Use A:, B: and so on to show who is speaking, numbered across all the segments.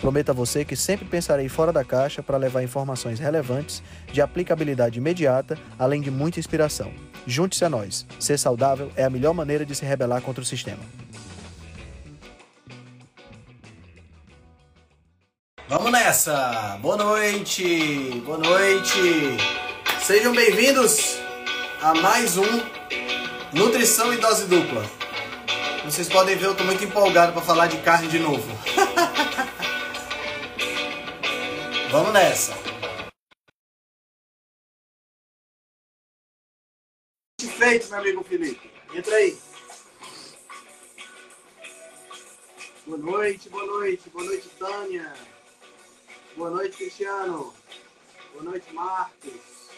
A: Prometo a você que sempre pensarei fora da caixa para levar informações relevantes, de aplicabilidade imediata, além de muita inspiração. Junte-se a nós. Ser saudável é a melhor maneira de se rebelar contra o sistema. Vamos nessa! Boa noite! Boa noite! Sejam bem-vindos a mais um Nutrição e Dose Dupla. Vocês podem ver, eu estou muito empolgado para falar de carne de novo. Vamos nessa. Feito, meu amigo Felipe. Entra aí. Boa noite, boa noite, boa noite, Tânia. Boa noite, Cristiano. Boa noite, Marcos.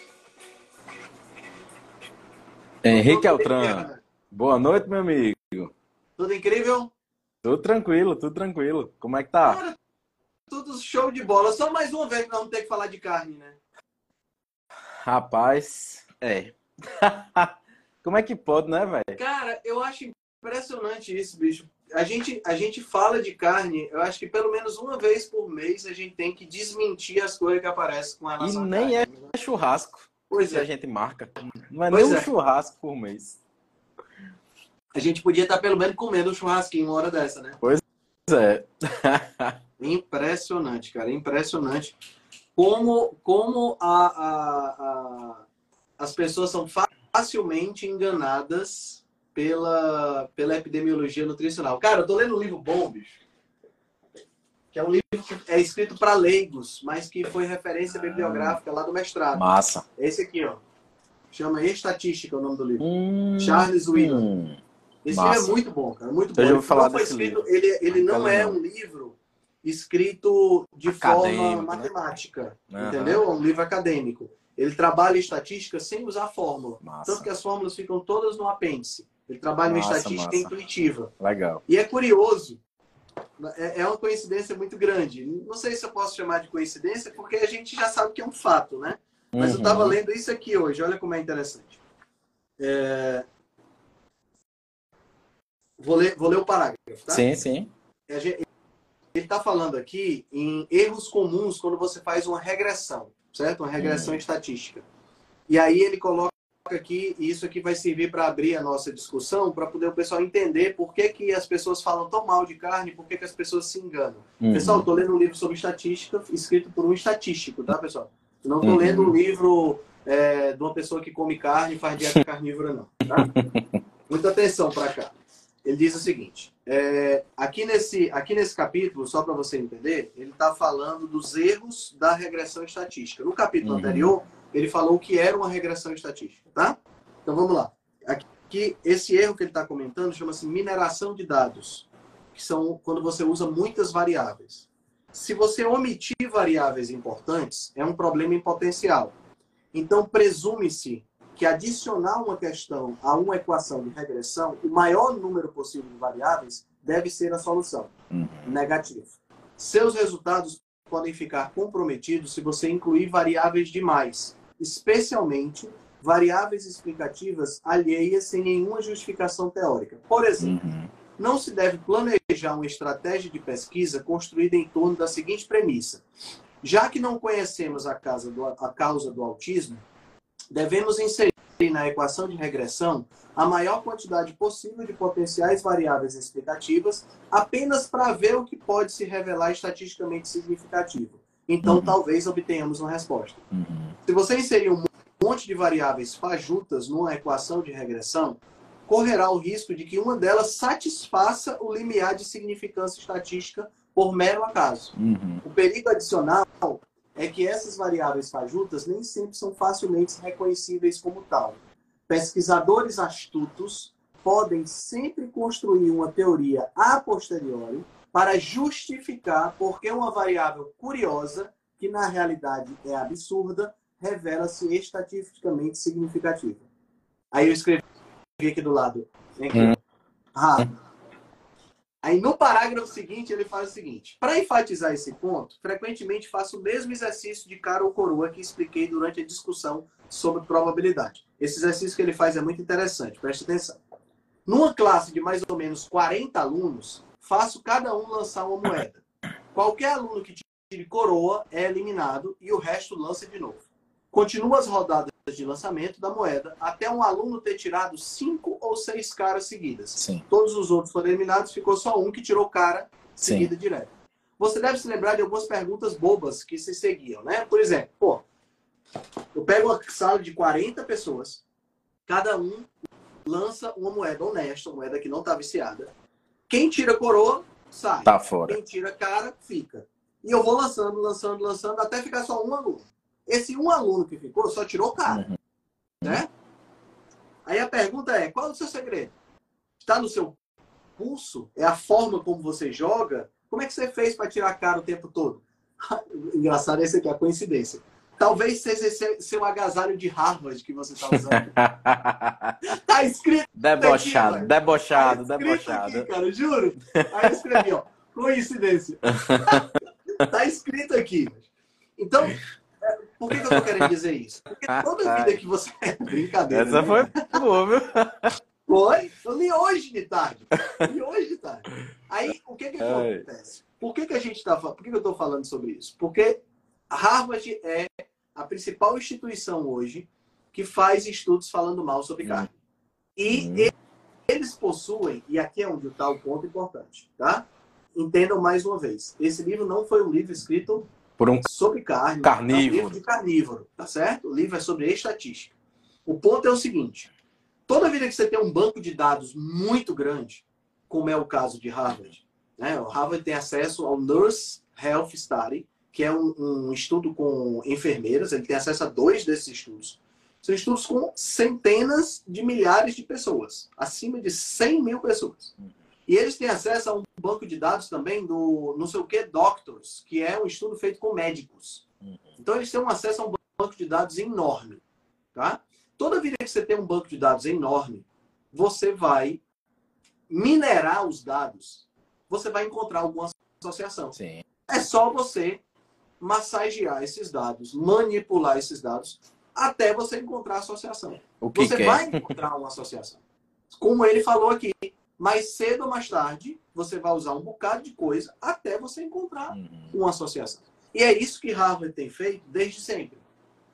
B: Henrique Altran. Boa noite, meu amigo.
A: Tudo incrível?
B: Tudo tranquilo, tudo tranquilo. Como é que tá?
A: Cara, tudo show de bola. Só mais uma vez que nós vamos ter que falar de carne, né?
B: Rapaz, é. Como é que pode, né, velho?
A: Cara, eu acho impressionante isso, bicho. A gente, a gente fala de carne, eu acho que pelo menos uma vez por mês a gente tem que desmentir as coisas que aparecem com relação
B: E nem
A: carne,
B: é
A: né?
B: churrasco
A: Pois
B: que
A: é.
B: a gente marca. Não é
A: Pois
B: nem um
A: é.
B: churrasco por mês.
A: A gente podia estar pelo menos comendo um churrasquinho uma hora dessa, né?
B: Pois é.
A: Impressionante, cara, impressionante. Como, como a, a- a- as pessoas são facilmente enganadas pela, pela epidemiologia nutricional. Cara, eu tô lendo um livro bom, bicho. Que é um livro que é escrito para leigos, mas que foi referência bibliográfica lá do mestrado.
B: Massa.
A: Esse aqui, ó. Chama Estatística o nome do livro.
B: Hum,
A: Charles Wheelan.
B: hum.
A: Esse
B: Massa.
A: livro é muito bom, cara, muito bom.
B: Eu já ouvi falar
A: não
B: desse
A: escrito,
B: livro.
A: ele, ele não
B: Nunca li,
A: é
B: não.
A: um livro escrito de
B: Acadêmico,
A: forma
B: né?
A: matemática,
B: Aham.
A: entendeu? É um livro acadêmico. Ele trabalha estatística sem usar fórmula.
B: Massa.
A: Tanto que as fórmulas ficam todas no apêndice. Ele trabalha uma
B: Massa,
A: estatística
B: massa.
A: intuitiva.
B: Legal.
A: E é curioso, é é uma coincidência muito grande. Não sei se eu posso chamar de coincidência, porque a gente já sabe que é um fato, né? Mas eu
B: Uhum.
A: estava lendo isso aqui hoje, olha como é interessante. É, Vou, ler, vou ler o parágrafo, tá?
B: Sim, sim.
A: Ele está falando aqui em erros comuns quando você faz uma regressão, certo? Uma regressão estatística. E aí ele coloca aqui, e isso aqui vai servir para abrir a nossa discussão, para poder o pessoal entender por que, que as pessoas falam tão mal de carne, por que, que as pessoas se enganam.
B: Uhum.
A: Pessoal, estou lendo um livro sobre estatística, escrito por um estatístico, tá, pessoal? Não estou
B: Uhum.
A: lendo um livro é, de uma pessoa que come carne e faz dieta carnívora, não. Tá? Muita atenção para cá. Ele diz o seguinte: é, aqui, nesse, aqui nesse capítulo, só para você entender, ele está falando dos erros da regressão estatística. No capítulo
B: Uhum.
A: anterior, ele falou o que era uma regressão estatística, tá? Então vamos lá. Aqui, esse erro que ele está comentando chama-se mineração de dados, que são quando você usa muitas variáveis. Se você omitir variáveis importantes, é um problema em potencial. Então, presume-se que adicionar uma questão a uma equação de regressão, o maior número possível de variáveis deve ser a solução.
B: Uhum.
A: Negativo. Seus resultados podem ficar comprometidos se você incluir variáveis demais, especialmente variáveis explicativas alheias sem nenhuma justificação teórica. Por exemplo,
B: Uhum.
A: não se deve planejar uma estratégia de pesquisa construída em torno da seguinte premissa: já que não conhecemos a causa do, a causa do autismo, devemos inserir na equação de regressão a maior quantidade possível de potenciais variáveis explicativas, apenas para ver o que pode se revelar estatisticamente significativo. Então,
B: Uhum.
A: talvez obtenhamos uma resposta.
B: Uhum.
A: Se você inserir um monte de variáveis fajutas numa equação de regressão, correrá o risco de que uma delas satisfaça o limiar de significância estatística por mero acaso.
B: Uhum.
A: O perigo adicional é que essas variáveis fajutas nem sempre são facilmente reconhecíveis como tal. Pesquisadores astutos podem sempre construir uma teoria a posteriori para justificar por que uma variável curiosa, que na realidade é absurda, revela-se estatisticamente significativa. Aí eu escrevi aqui do lado. Hum. Harvard. Aí no parágrafo seguinte ele faz o seguinte: para enfatizar esse ponto, frequentemente faço o mesmo exercício de cara ou coroa que expliquei durante a discussão sobre probabilidade. Esse exercício que ele faz é muito interessante, preste atenção. Numa classe de mais ou menos 40 alunos, faço cada um lançar uma moeda. Qualquer aluno que tire coroa é eliminado e o resto lança de novo. Continua as rodadas de lançamento da moeda até um aluno ter tirado cinco ou seis caras seguidas.
B: Sim.
A: Todos os outros foram eliminados, ficou só um que tirou cara seguida Sim. direto. Você deve se lembrar de algumas perguntas bobas que se seguiam, né? Por exemplo, pô, eu pego uma sala de 40 pessoas, cada um lança uma moeda honesta, uma moeda que não está viciada. Quem tira coroa, sai.
B: Tá fora.
A: Quem tira cara, fica. E eu vou lançando, lançando, lançando, até ficar só um aluno. Esse um aluno que ficou só tirou cara. Uhum. Né? Aí a pergunta é: qual é o seu segredo? Está no seu pulso? É a forma como você joga? Como é que você fez para tirar cara o tempo todo? Engraçado esse aqui, a coincidência. Talvez seja esse seu agasalho de Harvard que você está usando. tá escrito.
B: Debochado,
A: aqui,
B: debochado, tá debochado.
A: Aqui, cara, juro. Aí eu escrevi, ó. Coincidência. tá escrito aqui. Então, por que, que eu tô querendo dizer isso? Porque toda vida que você. Brincadeira.
B: Essa
A: né?
B: foi boa, viu?
A: Foi? Eu li hoje de tarde. Li hoje de tarde. Aí, o que que acontece? Por que, que a gente tá Por que, que eu estou falando sobre isso? Porque Harvard é a principal instituição hoje que faz estudos falando mal sobre hum. carne. E hum. eles possuem, e aqui é onde está o ponto importante, tá? Entendam mais uma vez. Esse livro não foi um livro escrito
B: por um
A: sobre carne,
B: carnívoro. É um
A: livro de carnívoro, tá certo? O livro é sobre estatística. O ponto é o seguinte: toda vida que você tem um banco de dados muito grande, como é o caso de Harvard, né? O Harvard tem acesso ao Nurse Health Study, que é um, um estudo com enfermeiras, ele tem acesso a dois desses estudos. São estudos com centenas de milhares de pessoas, acima de 100 mil pessoas. E eles têm acesso a um banco de dados também do não sei o que Doctors, que é um estudo feito com médicos. Então eles têm um acesso a um banco de dados enorme. Tá? Toda vida que você tem um banco de dados enorme, você vai minerar os dados, você vai encontrar alguma associação.
B: Sim.
A: É só você massagear esses dados, manipular esses dados, até você encontrar a associação.
B: O que
A: você
B: que
A: vai
B: é?
A: encontrar uma associação. Como ele falou aqui, mais cedo ou mais tarde, você vai usar um bocado de coisa até você encontrar
B: Uhum.
A: uma associação. E é isso que Harvard tem feito desde sempre.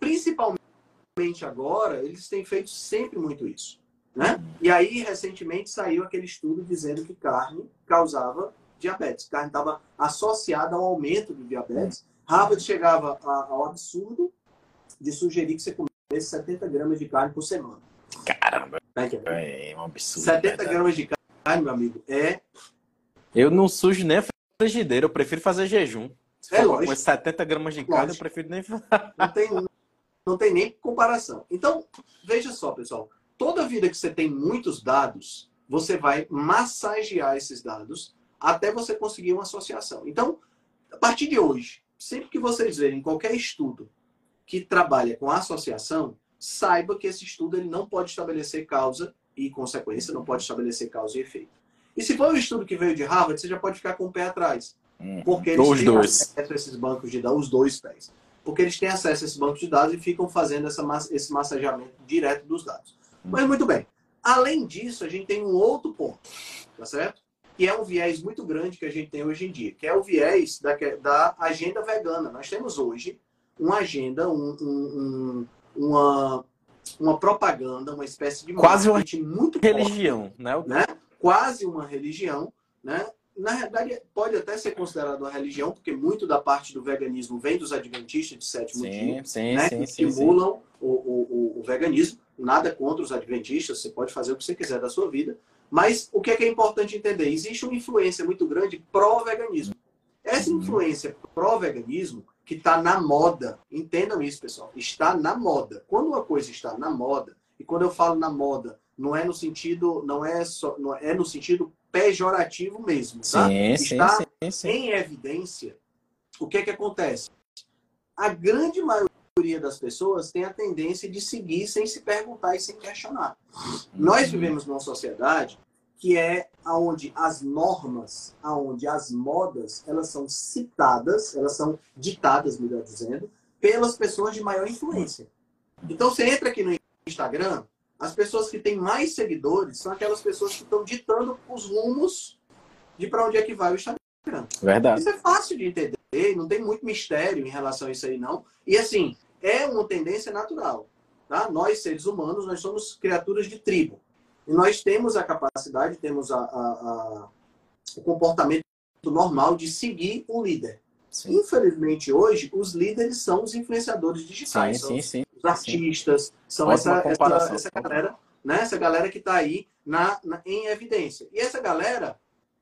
A: Principalmente agora, eles têm feito sempre muito isso. Né? E aí, recentemente, saiu aquele estudo dizendo que carne causava diabetes. Carne estava associada ao aumento do diabetes. Harvard chegava a- ao absurdo de sugerir que você comesse 70 gramas de carne por semana.
B: Caramba,
A: Tá entendendo?
B: é um absurdo.
A: 70
B: verdade.
A: gramas de carne, meu amigo, é,
B: Eu não sujo nem a frigideira, eu prefiro fazer jejum. Se
A: É lógico.
B: com 70 gramas de carne, eu prefiro nem
A: não tem, não tem nem comparação. Então, veja só, pessoal. Toda vida que você tem muitos dados, você vai massagear esses dados até você conseguir uma associação. Então, a partir de hoje, sempre que vocês verem qualquer estudo que trabalha com associação, saiba que esse estudo ele não pode estabelecer causa e consequência, não pode estabelecer causa e efeito. E se for um estudo que veio de Harvard, você já pode ficar com o pé atrás. Porque eles
B: Os
A: têm
B: dois.
A: acesso a esses bancos de dados, os dois pés. Porque eles têm acesso a esses bancos de dados e ficam fazendo essa, mas- esse massageamento direto dos dados. Mas muito bem. Além disso, a gente tem um outro ponto, tá certo? Que é um viés muito grande que a gente tem hoje em dia, que é o viés da, da agenda vegana. Nós temos hoje uma agenda, um- um- um- uma, uma propaganda, uma espécie de
B: Quase uma
A: muito forte
B: Religião, né? O-
A: né? quase uma religião, né? Na verdade, pode até ser considerado uma religião, porque muito da parte do veganismo vem dos adventistas de sétimo dia,
B: Sim, sim,
A: né?
B: sim,
A: que
B: sim, sim.
A: estimulam O, o, o- o veganismo. Nada contra os adventistas, você pode fazer o que você quiser da sua vida. Mas o que é, que é importante entender? Existe uma influência muito grande pró-veganismo. Essa
B: Uhum.
A: influência pró-veganismo, que está na moda, entendam isso, pessoal, está na moda. Quando uma coisa está na moda, e quando eu falo na moda, não é no sentido, não é só, não é no sentido pejorativo mesmo, tá?
B: Sim, sim,
A: Está
B: sim, sim.
A: em evidência, o que é que acontece? A grande maioria maioria das pessoas tem a tendência de seguir sem se perguntar e sem questionar. Nós vivemos numa sociedade que é aonde as normas, aonde as modas, elas são citadas, elas são ditadas, melhor dizendo, pelas pessoas de maior influência. Então você entra aqui no Instagram, as pessoas que têm mais seguidores são aquelas pessoas que estão ditando os rumos de para onde é que vai o Instagram.
B: Verdade.
A: Isso é fácil de entender, não tem muito mistério em relação a isso aí, não. E assim, é uma tendência natural. Tá? Nós, seres humanos, nós somos criaturas de tribo. E nós temos a capacidade, temos a, a, a, o comportamento normal de seguir um líder. Sim. Infelizmente, hoje, os líderes são os influenciadores digitais.
B: Sim, sim, sim.
A: Os artistas, são essa, essa, essa, galera, né? essa galera que está aí na, na, em evidência. E essa galera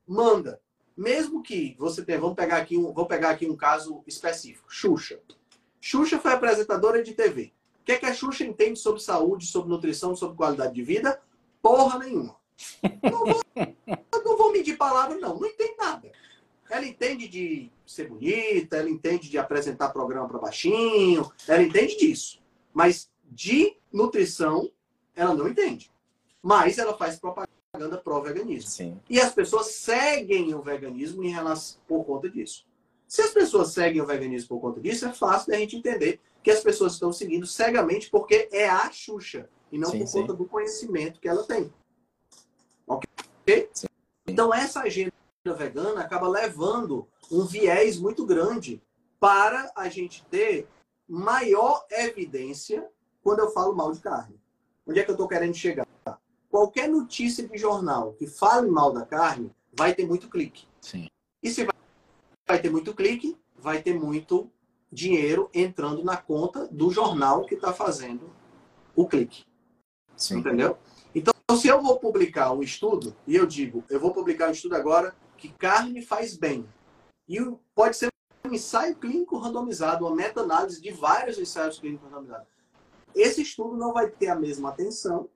A: manda. Mesmo que você tenha, vamos pegar aqui um, vou pegar aqui um caso específico, Xuxa. Xuxa foi apresentadora de TV. O que, é que a Xuxa entende sobre saúde, sobre nutrição, sobre qualidade de vida? Porra nenhuma. Não vou, não vou medir palavras, não. Não entende nada. Ela entende de ser bonita, ela entende de apresentar programa para baixinho, ela entende disso. Mas de nutrição, ela não entende. Mas ela faz propaganda pró-veganismo. E as pessoas seguem o veganismo em relação, por conta disso. Se as pessoas seguem o veganismo por conta disso, é fácil da gente entender que as pessoas estão seguindo cegamente porque é a Xuxa e não sim, por sim. conta do conhecimento que ela tem. Ok? Sim. Então, essa agenda vegana acaba levando um viés muito grande para a gente ter maior evidência quando eu falo mal de carne. Onde é que eu estou querendo chegar? Qualquer notícia de jornal que fale mal da carne vai ter muito clique.
B: Sim.
A: E se vai ter muito clique, vai ter muito dinheiro entrando na conta do jornal que está fazendo o clique. Sim. Entendeu? Então, se eu vou publicar um estudo, e eu digo, eu vou publicar um estudo agora que carne faz bem. E pode ser um ensaio clínico randomizado, uma meta-análise de vários ensaios clínicos randomizados. Esse estudo não vai ter a mesma atenção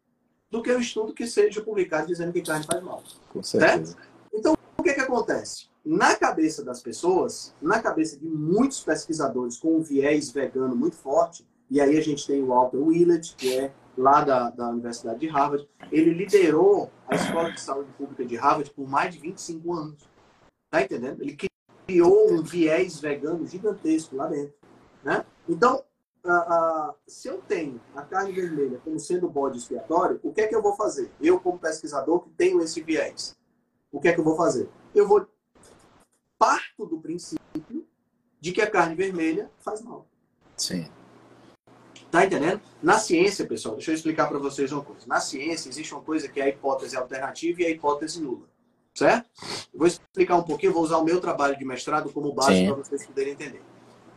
A: do que o estudo que seja publicado dizendo que carne faz mal.
B: Com certeza. Certo?
A: Então, o que, que acontece? na cabeça das pessoas, na cabeça de muitos pesquisadores com um viés vegano muito forte, e aí a gente tem o Walter Willett, que é lá da, da Universidade de Harvard, ele liderou a Escola de Saúde Pública de Harvard por mais de 25 anos. Tá entendendo? Ele criou um viés vegano gigantesco lá dentro. Né? Então, se eu tenho a carne vermelha como sendo bode expiatório, o que é que eu vou fazer? Eu, como pesquisador que tenho esse viés, o que é que eu vou fazer? Eu vou parto do princípio de que a carne vermelha faz mal.
B: Sim.
A: Tá entendendo? Na ciência, pessoal, deixa eu explicar para vocês uma coisa. Na ciência existe uma coisa que é a hipótese alternativa e a hipótese nula. Certo? Eu vou explicar um pouquinho, vou usar o meu trabalho de mestrado como base para vocês poderem entender.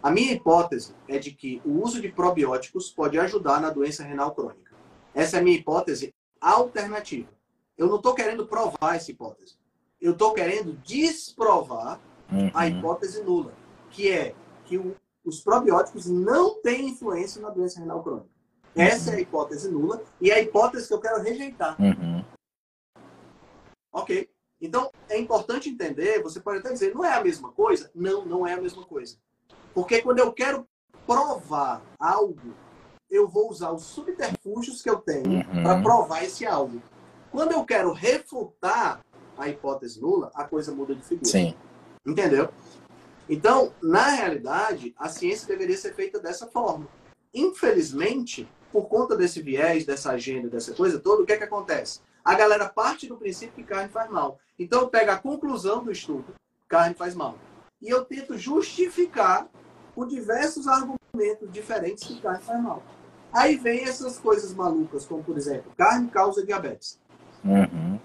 A: A minha hipótese é de que o uso de probióticos pode ajudar na doença renal crônica. Essa é a minha hipótese alternativa. Eu não estou querendo provar essa hipótese. Eu estou querendo desprovar uhum. a hipótese nula, que é que o, os probióticos não têm influência na doença renal crônica. Uhum. Essa é a hipótese nula e é a hipótese que eu quero rejeitar.
B: Uhum.
A: Ok? Então, é importante entender, você pode até dizer, não é a mesma coisa? Não, não é a mesma coisa. Porque quando eu quero provar algo, eu vou usar os subterfúgios que eu tenho uhum. para provar esse algo. Quando eu quero refutar a hipótese nula, a coisa muda de figura.
B: Sim.
A: Entendeu? Então, na realidade, a ciência deveria ser feita dessa forma. Infelizmente, por conta desse viés, dessa agenda, dessa coisa toda, o que é que acontece? A galera parte do princípio que carne faz mal. Então, eu pego a conclusão do estudo, carne faz mal. E eu tento justificar com diversos argumentos diferentes que carne faz mal. Aí vem essas coisas malucas, como, por exemplo, carne causa diabetes.
B: Uhum.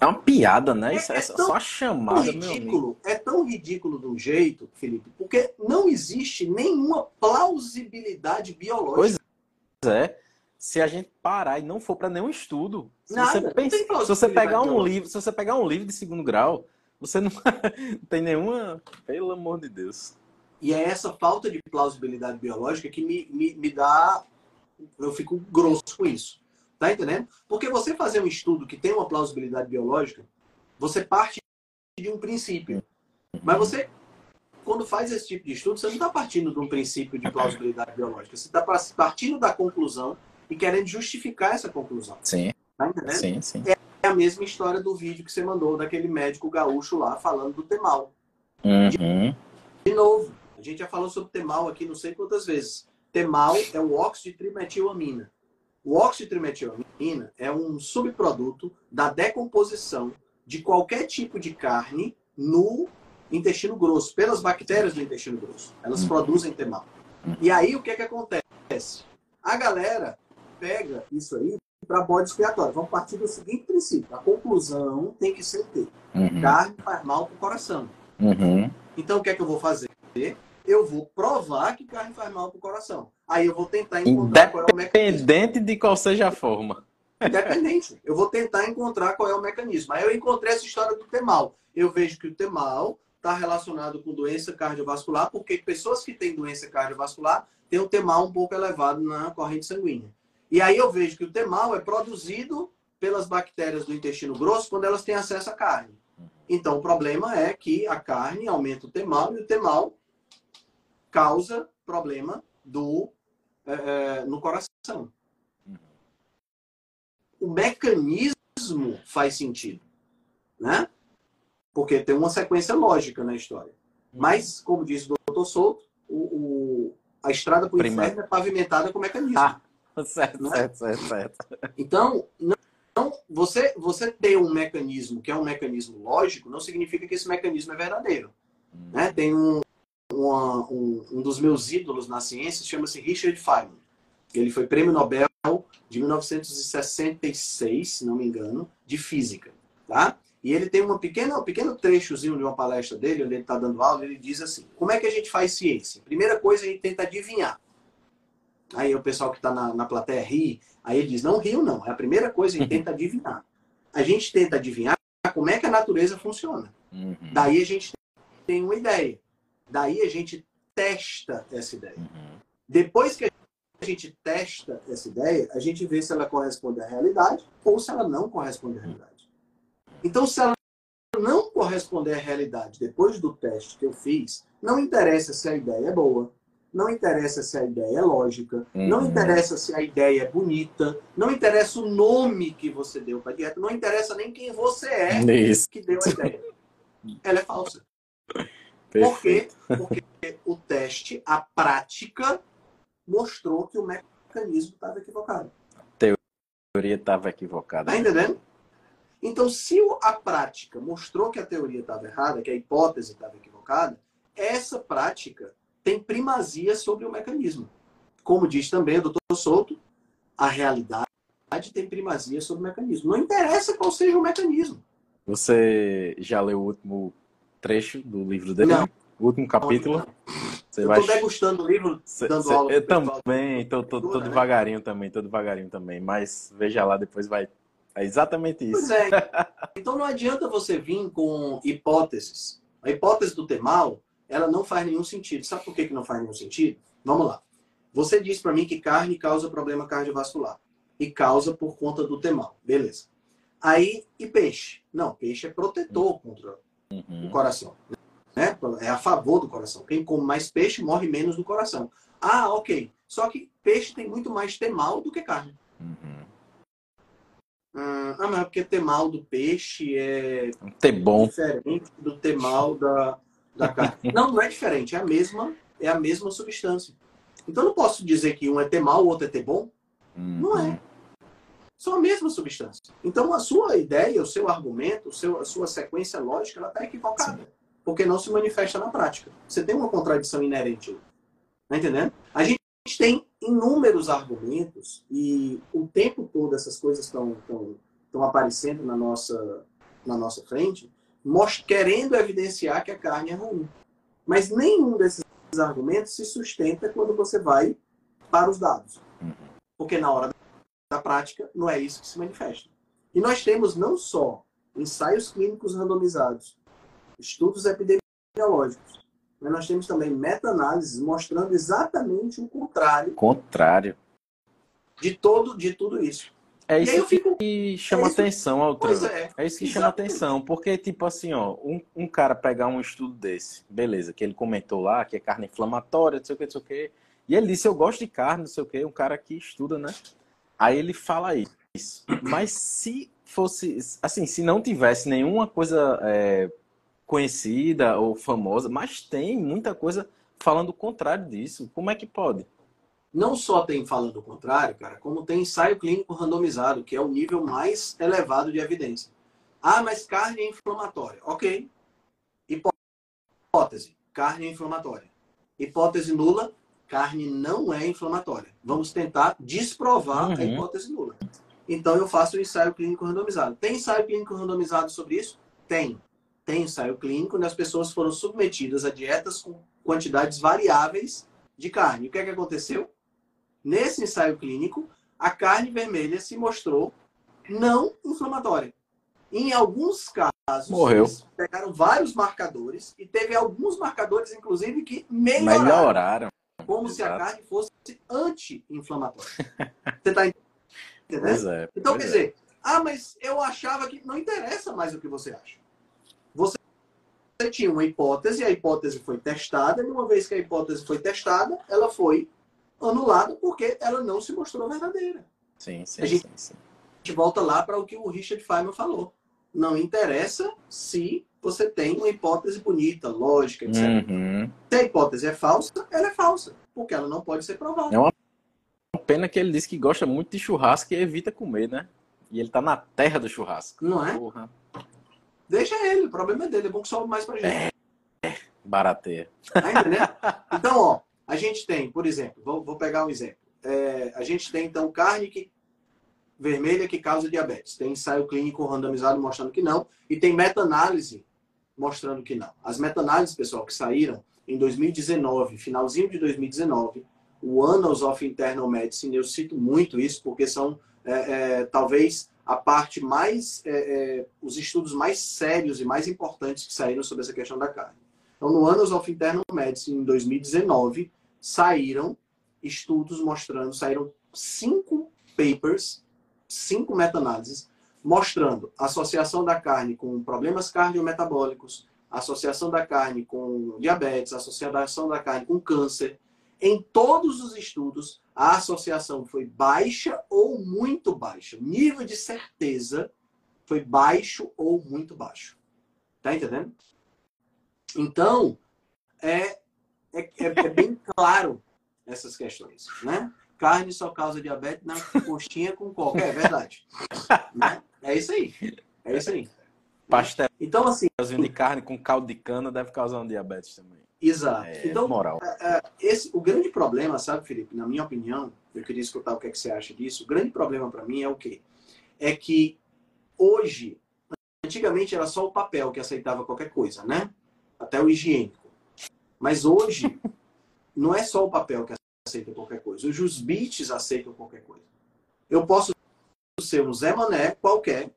B: É uma piada, né? Isso é, é, é tão, só chamada, ridículo,
A: É tão ridículo de um jeito, Felipe, porque não existe nenhuma plausibilidade biológica.
B: Pois é. Se a gente parar e não for para nenhum estudo, se Nada, você pensa, se você pegar um livro, se você pegar um livro de segundo grau, você não, não tem nenhuma, pelo amor de Deus.
A: E é essa falta de plausibilidade biológica que me, me, me dá, eu fico grosso com isso. Tá entendendo? Porque você fazer um estudo que tem uma plausibilidade biológica, você parte de um princípio. Mas você quando faz esse tipo de estudo, você não está partindo de um princípio de plausibilidade biológica. Você está partindo da conclusão e querendo justificar essa conclusão.
B: Sim.
A: Tá entendendo?
B: Sim, sim.
A: É a mesma história do vídeo que você mandou daquele médico gaúcho lá falando do temal.
B: Uhum.
A: De, novo, a gente já falou sobre temal aqui não sei quantas vezes. Temal é o óxido de trimetilamina. O óxido de trimetilamina é um subproduto da decomposição de qualquer tipo de carne no intestino grosso, pelas bactérias do intestino grosso. Elas uhum. produzem temal. Uhum. E aí o que é que acontece? A galera pega isso aí para bode expiatório. Vamos partir do seguinte princípio: a conclusão tem que ser ter. Uhum. Carne faz mal para o coração.
B: Uhum.
A: Então o que é que eu vou fazer? Eu vou provar que carne faz mal para o coração. Aí eu vou tentar encontrar qual é o
B: mecanismo. Independente de qual seja a forma.
A: Independente. Eu vou tentar encontrar qual é o mecanismo. Aí eu encontrei essa história do temal. Eu vejo que o temal está relacionado com doença cardiovascular, porque pessoas que têm doença cardiovascular têm o temal um pouco elevado na corrente sanguínea. E aí eu vejo que o temal é produzido pelas bactérias do intestino grosso quando elas têm acesso à carne. Então o problema é que a carne aumenta o temal e o temal causa problema do, é, é no coração. O mecanismo faz sentido, né? Porque tem uma sequência lógica na história. Mas, como disse o doutor Souto, o, o a estrada para o inferno é pavimentada com mecanismo. Ah,
B: certo, né? certo, certo, certo.
A: Então, não, você, você ter um mecanismo que é um mecanismo lógico, não significa que esse mecanismo é verdadeiro. Hum. Né? Tem um, uma, um, um dos meus ídolos na ciência, chama-se Richard Feynman. Ele foi prêmio Nobel de 1966, se não me engano, de física. Tá? E ele tem uma pequena, um pequeno trechozinho de uma palestra dele, onde ele está dando aula, ele diz assim: como é que a gente faz ciência? Primeira coisa, a gente tenta adivinhar. Aí o pessoal que está na, na plateia ri, aí ele diz: não riu, não. É a primeira coisa, a gente tenta adivinhar. A gente tenta adivinhar como é que a natureza funciona.
B: Uhum.
A: Daí a gente tem uma ideia. Daí a gente testa essa ideia.
B: Uhum.
A: Depois que a gente testa essa ideia, a gente vê se ela corresponde à realidade ou se ela não corresponde à realidade. Então, se ela não corresponder à realidade depois do teste que eu fiz, não interessa se a ideia é boa, não interessa se a ideia é lógica, uhum. não interessa se a ideia é bonita, não interessa o nome que você deu para a dieta, não interessa nem quem você é
B: Isso.
A: que deu a ideia. Ela é falsa. Por quê? Porque o teste, a prática, mostrou que o mecanismo estava equivocado.
B: A teoria estava equivocada.
A: Tá entendendo? Então, se a prática mostrou que a teoria estava errada, que a hipótese estava equivocada, essa prática tem primazia sobre o mecanismo. Como diz também o doutor Souto, a realidade tem primazia sobre o mecanismo. Não interessa qual seja o mecanismo.
B: Você já leu o último trecho do livro dele?
A: Não.
B: O último capítulo? Não.
A: Você eu vai... degustando o livro, dando cê, aula.
B: Eu também, tô, tô, tô, né? devagarinho também, tô devagarinho também. Mas veja lá, depois vai é exatamente isso.
A: Pois é. Então não adianta você vir com hipóteses. A hipótese do temal, ela não faz nenhum sentido. Sabe por que, que não faz nenhum sentido? Vamos lá. Você disse para mim que carne causa problema cardiovascular. E causa por conta do temal. Beleza. Aí, e peixe? Não, peixe é protetor contra uhum. o coração. Né? É a favor do coração. Quem come mais peixe morre menos do coração. Ah, ok. Só que peixe tem muito mais temal do que carne.
B: Uhum.
A: Ah, mas é porque temal do peixe é
B: bom.
A: diferente do temal da, da carne. não, não é diferente, é a mesma, é a mesma substância. Então não posso dizer que um é temal, o outro é bom.
B: Uhum.
A: Não é. São a mesma substância. Então a sua ideia, o seu argumento, o seu, a sua sequência lógica, ela está equivocada. Sim. Porque não se manifesta na prática. Você tem uma contradição inerente. Tá entendendo? A gente tem inúmeros argumentos e o tempo todo essas coisas estão aparecendo na nossa, na nossa frente, querendo evidenciar que a carne é ruim. Mas nenhum desses argumentos se sustenta quando você vai para os dados.
B: Uhum.
A: Porque na hora da prática não é isso que se manifesta. E nós temos não só ensaios clínicos randomizados, estudos epidemiológicos, mas nós temos também meta-análises mostrando exatamente o contrário.
B: Contrário.
A: De todo, de tudo isso.
B: É isso fico... que chama é isso... atenção ao É. é isso que Exatamente. chama atenção, porque, tipo assim, ó, um, um cara pegar um estudo desse, beleza, que ele comentou lá, que é carne inflamatória, não sei o que, não sei o que, e ele disse, eu gosto de carne, não sei o que, um cara que estuda, né? Aí ele fala isso. Mas se fosse, assim, se não tivesse nenhuma coisa é, conhecida ou famosa, mas tem muita coisa falando o contrário disso, como é que pode?
A: Não só tem falando o contrário, cara, como tem ensaio clínico randomizado, que é o nível mais elevado de evidência. Ah, mas carne é inflamatória. Ok. Hipótese: carne é inflamatória. Hipótese nula: carne não é inflamatória. Vamos tentar desprovar uhum. a hipótese nula. Então eu faço o ensaio clínico randomizado. Tem ensaio clínico randomizado sobre isso? Tem. Tem ensaio clínico onde as pessoas foram submetidas a dietas com quantidades variáveis de carne. O que é que aconteceu? Nesse ensaio clínico, a carne vermelha se mostrou não inflamatória. Em alguns casos,
B: Morreu.
A: pegaram vários marcadores e teve alguns marcadores, inclusive, que melhoraram.
B: melhoraram.
A: Como Exato. se a carne fosse anti-inflamatória. Você está entendendo? É, então, quer é. dizer, ah, mas eu achava que não interessa mais o que você acha. Você tinha uma hipótese, a hipótese foi testada, e uma vez que a hipótese foi testada, ela foi anulada porque ela não se mostrou verdadeira.
B: Sim, sim,
A: a gente,
B: sim, sim.
A: A gente volta lá para o que o Richard Feynman falou. Não interessa se você tem uma hipótese bonita, lógica, etc. Uhum. Se a hipótese é falsa, ela é falsa, porque ela não pode ser provada.
B: É uma pena que ele diz que gosta muito de churrasco e evita comer, né? E ele tá na terra do churrasco.
A: Não é? Porra. Deixa ele, o problema é dele, é bom que sobe mais pra gente.
B: É, barateia.
A: Tá entendendo? Então, ó, a gente tem, por exemplo, vou, vou pegar um exemplo. É, a gente tem, então, carne que vermelha que causa diabetes. Tem ensaio clínico randomizado mostrando que não. E tem meta-análise mostrando que não. As meta-análises, pessoal, que saíram em 2019, finalzinho de 2019, o Annals of Internal Medicine, eu cito muito isso porque são é, é, talvez a parte mais, é, é, os estudos mais sérios e mais importantes que saíram sobre essa questão da carne. Então, no Annals of Internal Medicine, em 2019, saíram estudos mostrando, saíram cinco papers, cinco meta-análises, mostrando associação da carne com problemas cardiometabólicos, associação da carne com diabetes, associação da carne com câncer. Em todos os estudos, a associação foi baixa ou muito baixa. Nível de certeza foi baixo ou muito baixo. Tá entendendo? Então, é, é, é bem claro essas questões, né? Carne só causa diabetes na coxinha com coca. É verdade. né? É isso aí. É isso aí.
B: Pastel.
A: Então, assim.
B: de carne com caldo de cana deve causar um diabetes também.
A: Exato.
B: É,
A: então,
B: moral.
A: É, é, esse, o grande problema, sabe, Felipe, na minha opinião, eu queria escutar o que, é que você acha disso. O grande problema para mim é o quê? É que hoje, antigamente era só o papel que aceitava qualquer coisa, né? Até o higiênico. Mas hoje, não é só o papel que aceita qualquer coisa. Os jusbites aceitam qualquer coisa. Eu posso ser um Zé Mané qualquer,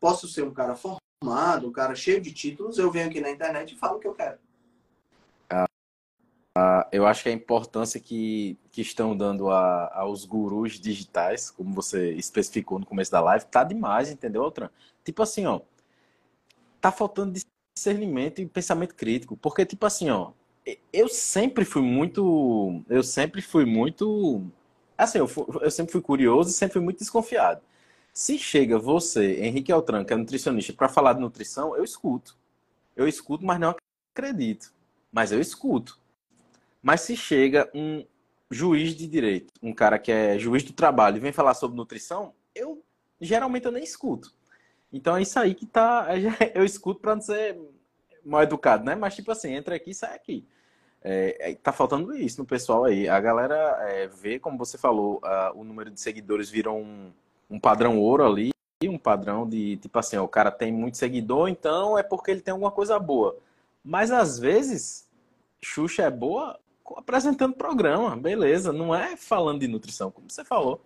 A: posso ser um cara formado, um cara cheio de títulos, eu venho aqui na internet e falo o que eu quero.
B: Uh, eu acho que a importância que, que estão dando a, aos gurus digitais, como você especificou no começo da live, tá demais, entendeu, Altran? Tipo assim, ó, tá faltando discernimento e pensamento crítico, porque tipo assim, ó, eu sempre fui muito. Eu sempre fui muito. Assim, eu, eu sempre fui curioso e sempre fui muito desconfiado. Se chega você, Henrique Altran, que é nutricionista, para falar de nutrição, eu escuto. Eu escuto, mas não acredito. Mas eu escuto. Mas se chega um juiz de direito, um cara que é juiz do trabalho e vem falar sobre nutrição, eu geralmente eu nem escuto. Então é isso aí que tá. Eu escuto para não ser mal educado, né? Mas tipo assim, entra aqui e sai aqui. É, é, tá faltando isso no pessoal aí. A galera é, vê, como você falou, o número de seguidores virou um, um padrão ouro ali, um padrão de tipo assim, ó, o cara tem muito seguidor, então é porque ele tem alguma coisa boa. Mas às vezes, Xuxa é boa apresentando programa, beleza, não é falando de nutrição, como você falou.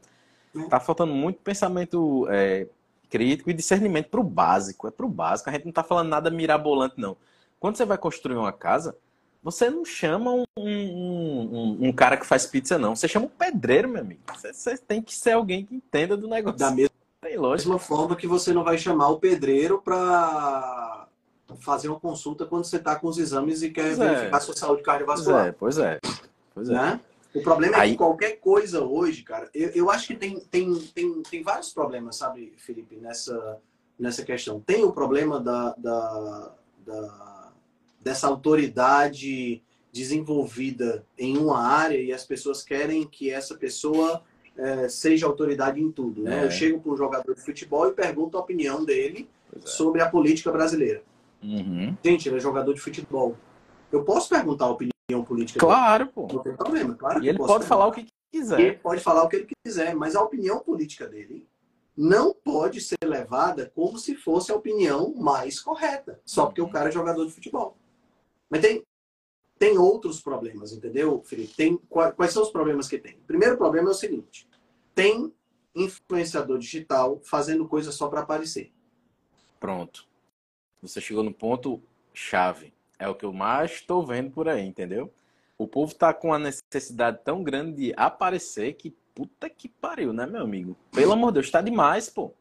B: Tá faltando muito pensamento é, crítico e discernimento pro básico, é pro básico. A gente não tá falando nada mirabolante, não. Quando você vai construir uma casa, você não chama um, um, um, cara que faz pizza, não. Você chama um pedreiro, meu amigo. Você, você, tem que ser alguém que entenda do negócio.
A: Da mesma mesma forma que você não vai chamar o pedreiro para fazer uma consulta quando você está com os exames e quer pois é. verificar é. sua saúde cardiovascular.
B: Pois é, pois é. Pois é.
A: Né? O problema é Aí... que qualquer coisa hoje, cara, eu, eu acho que tem, tem, tem, tem vários problemas, sabe, Felipe, nessa, nessa questão. Tem o problema da, da, da dessa autoridade desenvolvida em uma área e as pessoas querem que essa pessoa é, seja autoridade em tudo. Né? É. Eu chego para um jogador de futebol e pergunto a opinião dele é. sobre a política brasileira.
B: Uhum.
A: Gente, ele é jogador de futebol. Eu posso perguntar a opinião política
B: claro,
A: dele? Claro, pô. Não tem problema. Claro
B: e ele pode falar o que quiser.
A: Ele pode falar o que ele quiser, mas a opinião política dele não pode ser levada como se fosse a opinião mais correta, só porque o cara é jogador de futebol. Mas tem, tem outros problemas, entendeu, Felipe? Tem, quais são os problemas que tem? O primeiro problema é o seguinte: tem influenciador digital fazendo coisa só para aparecer.
B: Pronto. Você chegou no ponto chave. É o que eu mais estou vendo por aí, entendeu? O povo tá com uma necessidade tão grande de aparecer que puta que pariu, né, meu amigo? Pelo amor de Deus, tá demais, pô.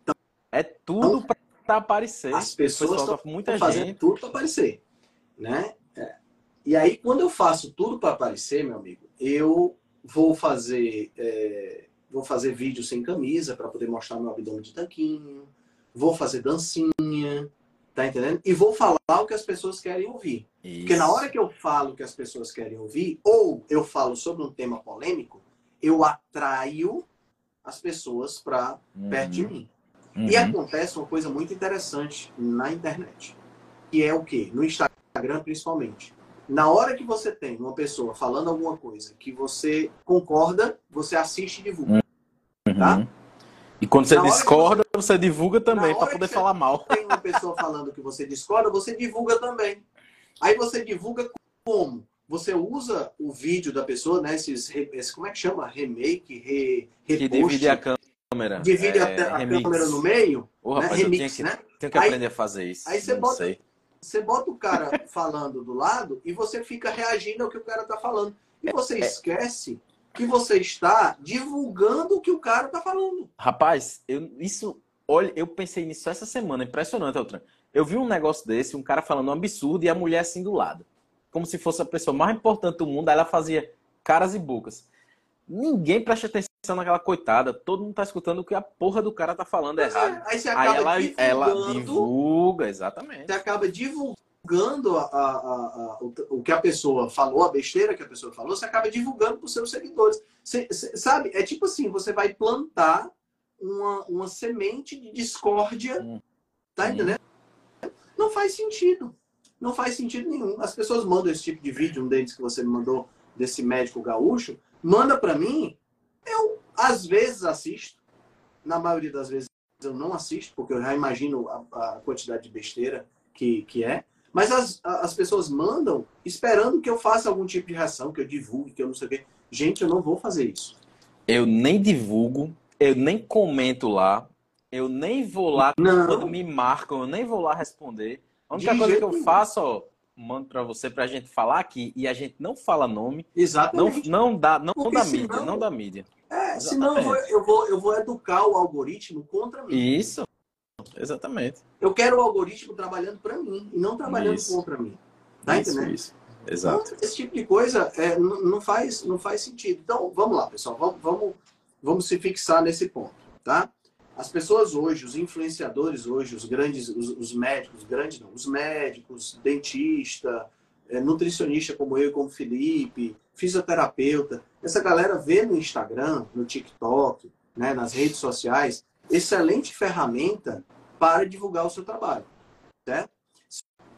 B: É tudo então, para aparecer.
A: As pessoas estão muita fazendo gente. tudo para aparecer, né? E aí, quando eu faço tudo para aparecer, meu amigo, eu vou fazer é, vou fazer vídeo sem camisa para poder mostrar meu abdômen de tanquinho, vou fazer dancinha, tá entendendo? E vou falar o que as pessoas querem ouvir. Isso. Porque na hora que eu falo o que as pessoas querem ouvir, ou eu falo sobre um tema polêmico, eu atraio as pessoas para uhum. perto de mim. Uhum. E acontece uma coisa muito interessante na internet, que é o quê? No Instagram principalmente. Na hora que você tem uma pessoa falando alguma coisa que você concorda, você assiste e divulga. Uhum. Tá?
B: E quando você discorda, você... você... divulga também, para poder falar mal.
A: Tem uma pessoa falando que você discorda, você divulga também. Aí você divulga como? Você usa o vídeo da pessoa, né? Esses, esse, como é que chama? Remake, re,
B: repost. Que divide a câmera.
A: Divide é, a, a câmera no meio.
B: Oh, né? rapaz, Remix, que, né? Tenho que aí, aprender a fazer isso.
A: Aí você bota, sei você bota o cara falando do lado e você fica reagindo ao que o cara está falando. E você é, é. esquece que você está divulgando o que o cara está falando.
B: Rapaz, eu, isso, olha, eu pensei nisso essa semana, impressionante, Altran. Eu vi um negócio desse, um cara falando um absurdo e a mulher assim do lado. Como se fosse a pessoa mais importante do mundo, aí ela fazia caras e bocas. Ninguém presta atenção naquela coitada. Todo mundo tá escutando o que a porra do cara tá falando Mas errado.
A: É, aí você acaba
B: aí ela, ela divulga, exatamente.
A: Você acaba divulgando a, a, a, o, o, que a pessoa falou, a besteira que a pessoa falou, você acaba divulgando para os seus seguidores. Você, você, sabe? É tipo assim, você vai plantar uma, uma semente de discórdia. Hum. Tá hum. entendendo? Não faz sentido. Não faz sentido nenhum. As pessoas mandam esse tipo de vídeo, um deles que você me mandou, desse médico gaúcho, manda para mim, eu às vezes assisto, na maioria das vezes eu não assisto, porque eu já imagino a, a quantidade de besteira que, que é. Mas as, as pessoas mandam esperando que eu faça algum tipo de reação, que eu divulgue, que eu não sei o quê. Gente, eu não vou fazer isso.
B: Eu nem divulgo, eu nem comento lá, eu nem vou lá não. quando me marcam, eu nem vou lá responder. A única de coisa que eu nenhum. faço, ó, mando para você para a gente falar aqui e a gente não fala nome.
A: Exatamente.
B: Não, não dá, não, não da senão, mídia, não da mídia.
A: É, senão eu vou, eu vou, eu vou educar o algoritmo contra mim.
B: Isso. Exatamente.
A: Eu quero o algoritmo trabalhando para mim e não trabalhando isso. contra mim. Tá
B: isso, entendendo? Isso. Exato.
A: Então, esse tipo de coisa é, não, faz, não faz sentido. Então, vamos lá, pessoal. Vamos, vamos, vamos se fixar nesse ponto, tá? As pessoas hoje, os influenciadores hoje, os grandes, os, os médicos, grandes não, os médicos, dentista, é, nutricionista como eu como Felipe, fisioterapeuta, essa galera vê no Instagram, no TikTok, né, nas redes sociais, excelente ferramenta para divulgar o seu trabalho, certo?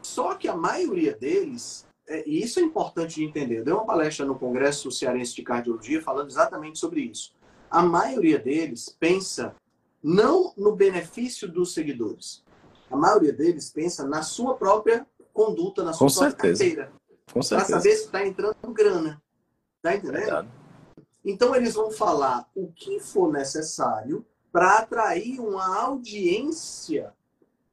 A: Só que a maioria deles, é, e isso é importante de entender, eu dei uma palestra no Congresso Cearense de Cardiologia falando exatamente sobre isso. A maioria deles pensa não no benefício dos seguidores. A maioria deles pensa na sua própria conduta, na sua
B: Com
A: própria
B: certeza. carteira.
A: Para saber se está entrando grana. Está entendendo? Verdade. Então eles vão falar o que for necessário para atrair uma audiência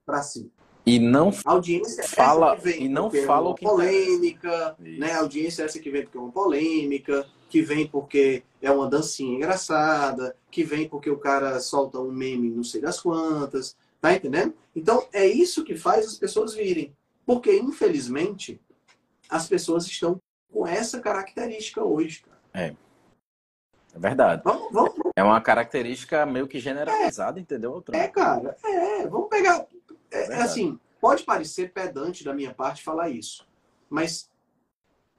A: para si.
B: E não
A: audiência
B: fala
A: vem
B: e não fala
A: é uma
B: o que
A: polêmica, né? A audiência é essa que vem porque é uma polêmica, que vem porque é uma dancinha engraçada, que vem porque o cara solta um meme não sei das quantas, tá entendendo? Então é isso que faz as pessoas virem. Porque, infelizmente, as pessoas estão com essa característica hoje, cara.
B: É. É verdade. Vamos, vamos, É uma característica meio que generalizada, é, entendeu?
A: É, cara. É, vamos pegar. É, é assim, pode parecer pedante da minha parte falar isso, mas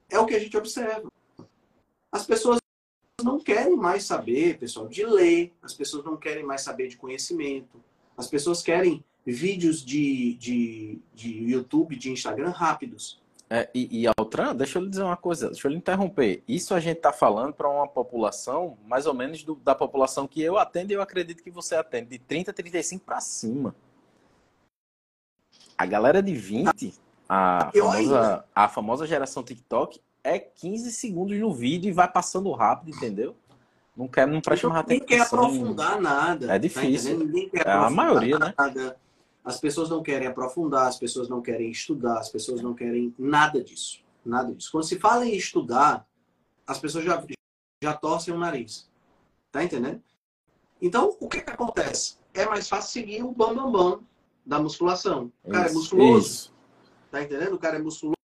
A: é o que a gente observa. As pessoas não querem mais saber, pessoal, de ler, as pessoas não querem mais saber de conhecimento, as pessoas querem vídeos de, de, de YouTube, de Instagram rápidos.
B: É, e, e Altran, deixa eu lhe dizer uma coisa, deixa eu lhe interromper. Isso a gente está falando para uma população, mais ou menos do, da população que eu atendo e eu acredito que você atende, de 30 a 35 para cima. A galera de 20, a famosa, a famosa geração TikTok, é 15 segundos no vídeo e vai passando rápido, entendeu? Não quer, não presta mais
A: atenção. Ninguém quer aprofundar nada.
B: É tá difícil.
A: Tá ninguém quer
B: é a maioria, né? nada. né?
A: As pessoas não querem aprofundar, as pessoas não querem estudar, as pessoas não querem nada disso. Nada disso. Quando se fala em estudar, as pessoas já, já torcem o nariz. Tá entendendo? Então, o que, que acontece? É mais fácil seguir o bam, bam, bam da musculação. O cara é musculoso. Isso. Tá entendendo? O cara é musculoso,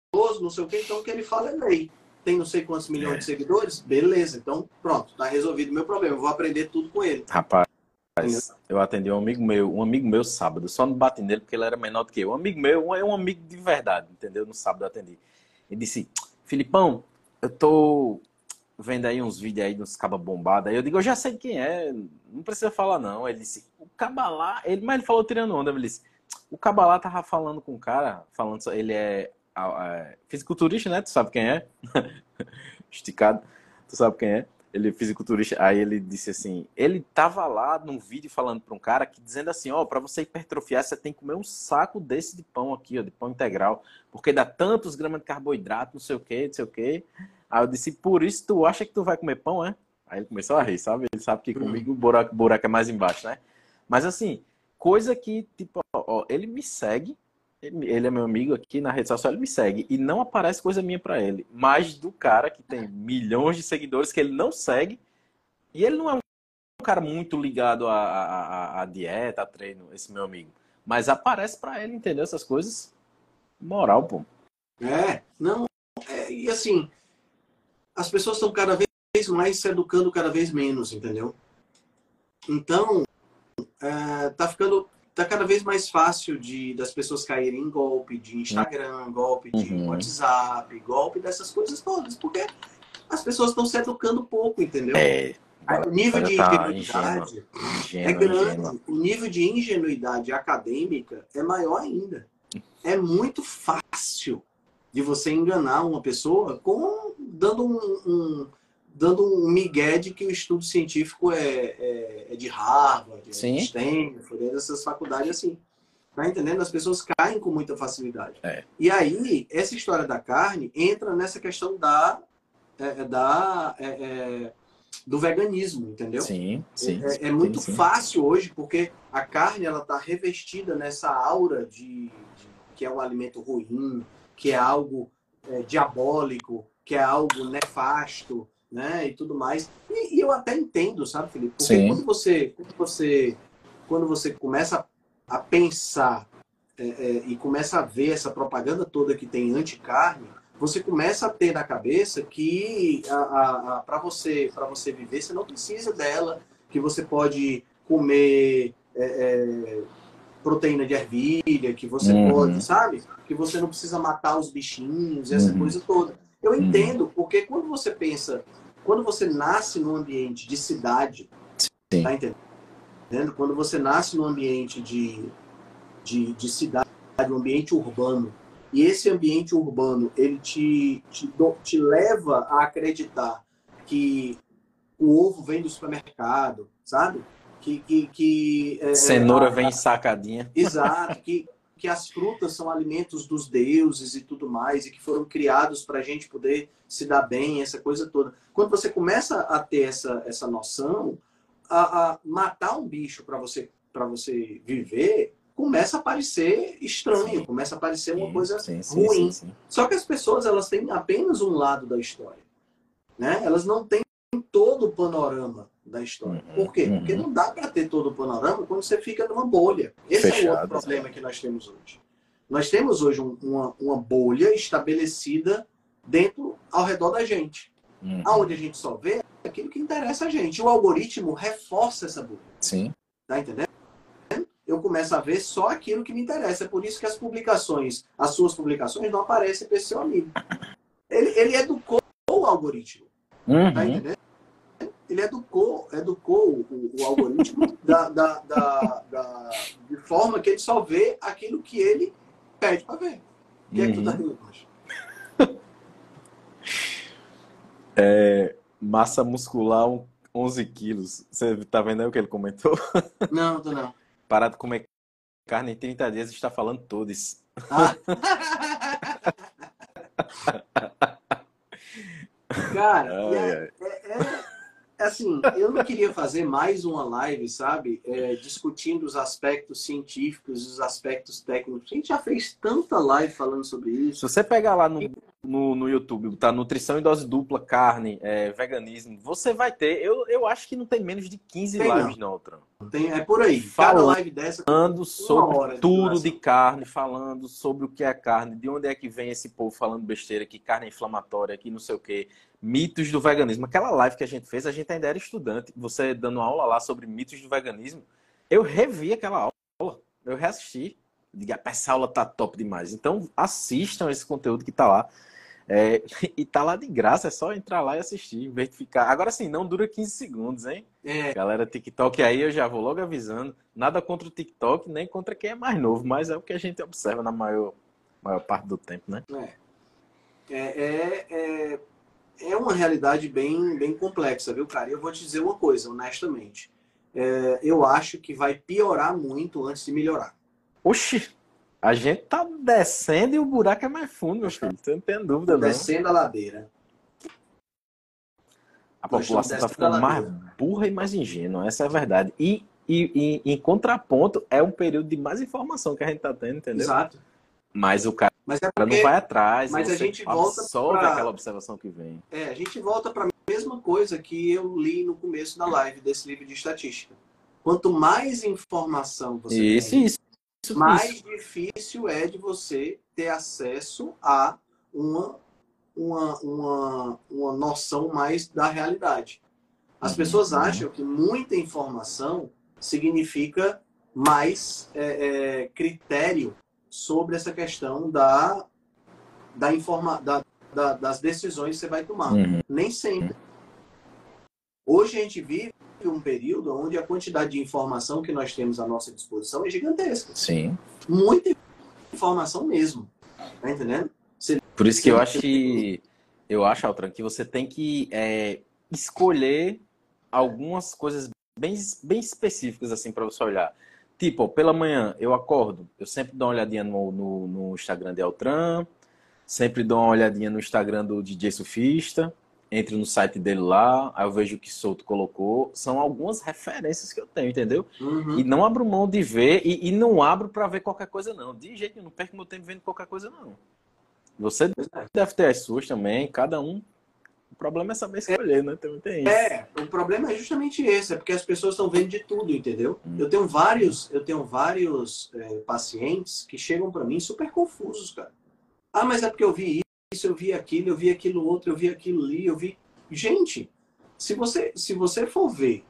A: não sei o quê, então o que ele fala é lei. Tem não sei quantos milhões é. de seguidores? Beleza, então pronto, tá resolvido o meu problema. Eu vou aprender tudo com ele.
B: Rapaz, eu atendi um amigo meu, um amigo meu sábado, só não bati nele porque ele era menor do que eu. Um amigo meu, é um amigo de verdade, entendeu? No sábado eu atendi. Ele disse, Filipão, eu tô vendo aí uns vídeos aí dos cabas bombados. Aí eu digo, eu já sei quem é, não precisa falar não. Ele disse, o cabalá, ele, mas ele falou tirando onda, ele disse, o cabalá tava falando com o cara, falando, ele é fisiculturista, né? Tu sabe quem é? Esticado, tu sabe quem é? ele é fisiculturista, aí ele disse assim, ele tava lá num vídeo falando para um cara que dizendo assim, ó, oh, para você hipertrofiar, você tem que comer um saco desse de pão aqui, ó, de pão integral, porque dá tantos gramas de carboidrato, não sei o que, não sei o que. Aí eu disse, por isso tu acha que tu vai comer pão, é? Aí ele começou a rir, sabe? Ele sabe que comigo o buraco, buraco é mais embaixo, né? Mas assim, coisa que, tipo, ó, ele me segue, ele é meu amigo aqui na rede social, ele me segue e não aparece coisa minha para ele. Mas do cara que tem milhões de seguidores que ele não segue e ele não é um cara muito ligado à, à, à dieta, a treino, esse meu amigo. Mas aparece para ele, entendeu? Essas coisas. Moral, pô.
A: É, não. É, e assim, as pessoas estão cada vez mais se educando cada vez menos, entendeu? Então, é, tá ficando tá cada vez mais fácil de das pessoas caírem em golpe de Instagram, golpe de uhum. WhatsApp, golpe dessas coisas todas, porque as pessoas estão se educando pouco, entendeu?
B: É,
A: o nível de tá ingenuidade é grande. O nível de ingenuidade acadêmica é maior ainda. É muito fácil de você enganar uma pessoa com dando um, um dando um migué de que o estudo científico é, é, é de Harvard, Sim. é de Stanford, é dessas faculdades assim. Tá entendendo? As pessoas caem com muita facilidade.
B: É.
A: E aí, essa história da carne entra nessa questão da, é, é da é, é, do veganismo, entendeu?
B: Sim, sim.
A: É, muito sim, fácil hoje, porque a carne ela está revestida nessa aura de, de, que é um alimento ruim, que é algo diabólico, que é algo nefasto, né? E tudo mais. E, e eu até entendo, sabe, Felipe? Porque Sim. quando você, quando você, quando você começa a pensar é, é, e começa a ver essa propaganda toda que tem anti-carne, você começa a ter na cabeça que para você para você viver você não precisa dela, que você pode comer é, é proteína de ervilha, que você uhum. pode, sabe? Que você não precisa matar os bichinhos, essa uhum. coisa toda. Eu uhum. entendo, porque quando você pensa quando você nasce num ambiente de cidade, Sim. tá entendendo? Quando você nasce num ambiente de, de, de cidade, um ambiente urbano, e esse ambiente urbano, ele te, te, te leva a acreditar que o ovo vem do supermercado, sabe? Que, que, que
B: é, Cenoura a, vem sacadinha.
A: Exato, que, que as frutas são alimentos dos deuses e tudo mais, e que foram criados para a gente poder se dar bem, essa coisa toda. Quando você começa a ter essa, essa noção, a, a matar um bicho para você, você viver começa a parecer estranho, sim. começa a parecer uma coisa sim, sim, ruim. Só que as pessoas elas têm apenas um lado da história. né? Elas não têm todo o panorama da história.
B: Uhum,
A: Por quê?
B: uhum.
A: Porque não dá para ter todo o panorama quando você fica numa bolha. Esse é o
B: Fechado,
A: outro problema que nós temos hoje. Nós temos hoje um- uma, uma bolha estabelecida dentro, ao redor da gente.
B: Uhum.
A: Aonde a gente só vê aquilo que interessa a gente. O algoritmo reforça essa bolha.
B: Sim.
A: Tá entendendo? Eu começo a ver só aquilo que me interessa. É por isso que as publicações, as suas publicações, não aparecem para esse seu amigo. Ele, ele educou o algoritmo. Tá
B: Uhum.
A: entendendo? Ele educou, educou o, o algoritmo da, da, da, da- de forma que ele só vê aquilo que ele pede para ver. O que é que tu tá
B: Uhum.
A: rindo, Pancho?
B: Massa muscular, um- 11 quilos. Você tá vendo aí o que ele comentou?
A: Não, tô não.
B: Parar de comer carne em 30 dias está falando todos.
A: Ah. Cara, e
B: Ai,
A: é-
B: ai.
A: É assim, eu não queria fazer mais uma live, sabe? É, discutindo os aspectos científicos, os aspectos técnicos. A gente já fez tanta live falando sobre
B: Se
A: isso.
B: você pegar lá no, no, no YouTube, tá? Nutrição em dose dupla, carne, é, veganismo, você vai ter. Eu, eu acho que não tem menos de 15
A: Tem,
B: lives, não, Tran.
A: Tem, é por aí. Cada
B: Falando.
A: live dessa.
B: Falando sobre
A: de
B: tudo
A: duração.
B: de carne, falando sobre o que é carne, de onde é que vem esse povo falando besteira, que carne é inflamatória, que não sei o quê. Mitos do veganismo. Aquela live que a gente fez, a gente ainda era estudante. Você dando aula lá sobre mitos do veganismo. Eu revi aquela aula. Eu reassisti. Diga, essa aula tá top demais. Então, assistam esse conteúdo que tá lá. É, e tá lá de graça, é só entrar lá e assistir, verificar. Agora sim, não dura 15 segundos, hein?
A: É,
B: Galera, TikTok aí, eu já vou logo avisando. Nada contra o TikTok, nem contra quem é mais novo, mas é o que a gente observa na maior, maior parte do tempo, né?
A: é, é, é, é uma realidade bem, bem complexa, viu, cara? E eu vou te dizer uma coisa, honestamente. É, eu acho que vai piorar muito antes de melhorar.
B: Oxi, a gente tá descendo e o buraco é mais fundo, meu filho. Você não tem dúvida, não.
A: Descendo a ladeira.
B: A população tá
A: descendo
B: ficando mais burra e mais ingênua, essa é a verdade. E, e, e em contraponto, é um período de mais informação que a gente tá tendo, entendeu?
A: Exato.
B: Mas o cara
A: Mas é
B: não
A: porque
B: vai atrás,
A: mas a gente volta
B: absorve
A: pra-
B: aquela observação que vem.
A: É, a gente volta para a mesma coisa que eu li no começo da live desse livro de estatística. Quanto mais informação você
B: Isso,
A: tem,
B: isso, isso.
A: mais
B: isso.
A: difícil é de você ter acesso a uma, uma, uma, uma noção mais da realidade. As
B: Uhum,
A: pessoas
B: uhum.
A: acham que muita informação significa mais é, é, critério sobre essa questão da, da informa, da, da- das decisões que você vai tomar.
B: Uhum.
A: Nem sempre. Hoje a gente vive um período onde a quantidade de informação que nós temos à nossa disposição é gigantesca.
B: Sim.
A: Muita informação mesmo. Tá entendendo?
B: Por isso que eu acho que eu acho, Altran, que você tem que é, escolher algumas coisas bem, bem específicas assim para você olhar. Tipo, pela manhã eu acordo, eu sempre dou uma olhadinha no, no, no Instagram de Altran, sempre dou uma olhadinha no Instagram do DJ Sufista, entro no site dele lá, aí eu vejo o que Souto colocou. São algumas referências que eu tenho, entendeu?
A: Uhum.
B: E não abro mão de ver, e, e não abro para ver qualquer coisa, não. De jeito nenhum, não perco meu tempo vendo qualquer coisa, não. Você deve ter as suas também, cada um. O problema é saber escolher, né? Também tem isso.
A: É, o problema é justamente esse, é porque as pessoas estão vendo de tudo, entendeu?
B: Hum.
A: Eu tenho vários, eu tenho vários é, pacientes que chegam para mim super confusos, cara. Ah, mas é porque eu vi isso, eu vi aquilo, eu vi aquilo outro, eu vi aquilo ali, eu vi. Gente, se você, se você for ver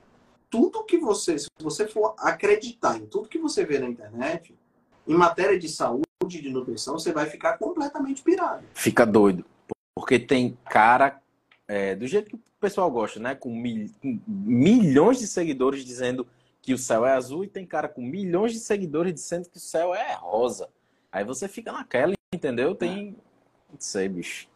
A: tudo que você, se você for acreditar em tudo que você vê na internet, em matéria de saúde, de nutrição, você vai ficar completamente pirado.
B: Fica doido. Porque tem cara, é, do jeito que o pessoal gosta, né? Com, mil- com milhões de seguidores dizendo que o céu é azul, e tem cara com milhões de seguidores dizendo que o céu é rosa. Aí você fica naquela, entendeu? Tem. Não sei, bicho.